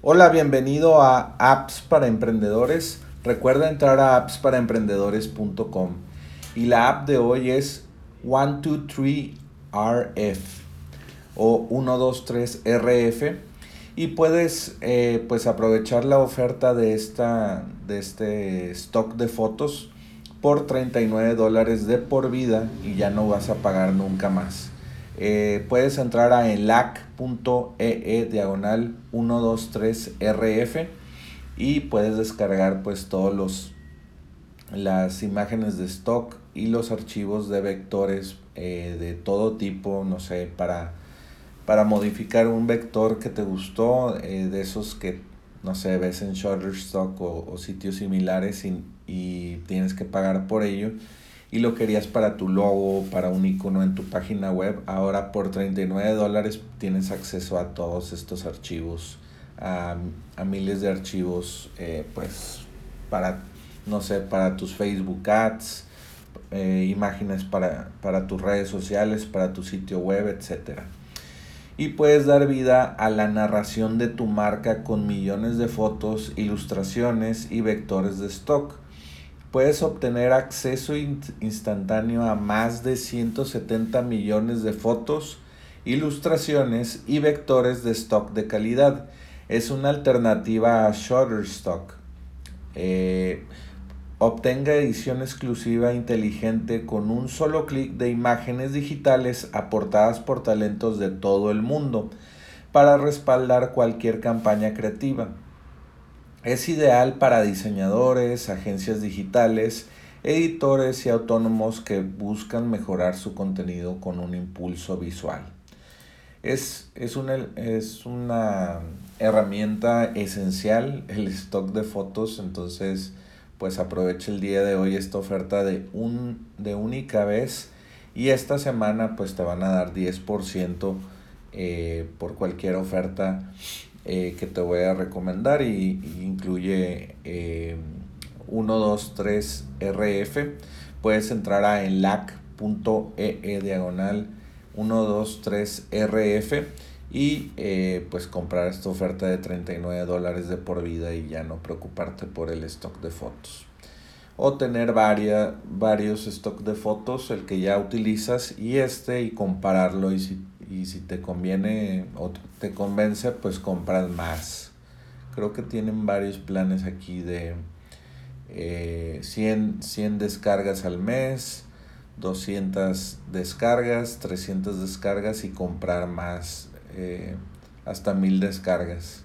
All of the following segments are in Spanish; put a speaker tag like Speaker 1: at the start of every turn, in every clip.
Speaker 1: Hola, bienvenido a Apps para Emprendedores. Recuerda entrar a appsparaemprendedores.com y la app de hoy es 123RF o 123RF y puedes eh, pues aprovechar la oferta de, esta, de este stock de fotos por 39 dólares de por vida y ya no vas a pagar nunca más. Eh, puedes entrar a elac.ee e diagonal 123rf y puedes descargar pues todos los las imágenes de stock y los archivos de vectores eh, de todo tipo, no sé, para, para modificar un vector que te gustó, eh, de esos que, no sé, ves en Shutterstock o, o sitios similares y, y tienes que pagar por ello y lo querías para tu logo, para un icono en tu página web, ahora por 39 dólares tienes acceso a todos estos archivos, a, miles de archivos, eh, pues para, no sé, para tus Facebook Ads, eh, imágenes para, para tus redes sociales, para tu sitio web, etc. Y puedes dar vida a la narración de tu marca con millones de fotos, ilustraciones y vectores de stock puedes obtener acceso instantáneo a más de 170 millones de fotos, ilustraciones y vectores de stock de calidad. Es una alternativa a Shutterstock. Eh, obtenga edición exclusiva inteligente con un solo clic de imágenes digitales aportadas por talentos de todo el mundo para respaldar cualquier campaña creativa. Es ideal para diseñadores, agencias digitales, editores y autónomos que buscan mejorar su contenido con un impulso visual. Es, es, una, es una herramienta esencial el stock de fotos, entonces pues aprovecha el día de hoy esta oferta de, un, de única vez y esta semana pues te van a dar 10% eh, por cualquier oferta eh, que te voy a recomendar y, incluye 123RF. Puedes entrar a enlac.ee e diagonal 123RF y eh, pues comprar esta oferta de 39 dólares de por vida y ya no preocuparte por el stock de fotos o tener varias, varios stock de fotos, el que ya utilizas y este y compararlo y si y si te conviene o te convence, pues compras más. Creo que tienen varios planes aquí de 100, eh, descargas al mes, 200 descargas, 300 descargas y comprar más, eh, hasta 1000 descargas.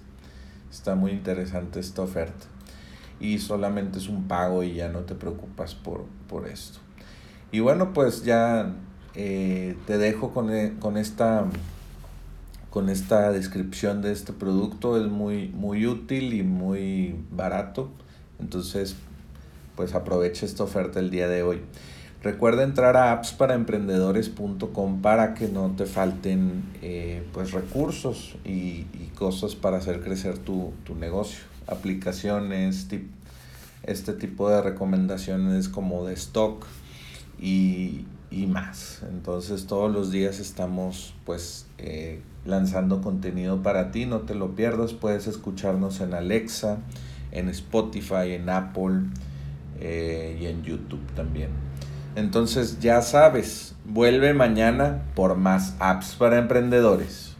Speaker 1: Está muy interesante esta oferta. Y solamente es un pago y ya no te preocupas por, por esto. Y bueno, pues ya eh, te dejo con, eh, con, esta, con esta descripción de este producto. Es muy, muy útil y muy barato. Entonces, pues aprovecha esta oferta el día de hoy. Recuerda entrar a appsparaemprendedores.com para que no te falten eh, pues recursos y, cosas para hacer crecer tu, tu negocio. Aplicaciones, este tipo de recomendaciones como de stock y, y más. Entonces todos los días estamos pues eh, lanzando contenido para ti, no te lo pierdas, puedes escucharnos en Alexa, en Spotify, en Apple eh, y en YouTube también. Entonces ya sabes, vuelve mañana por más apps para emprendedores.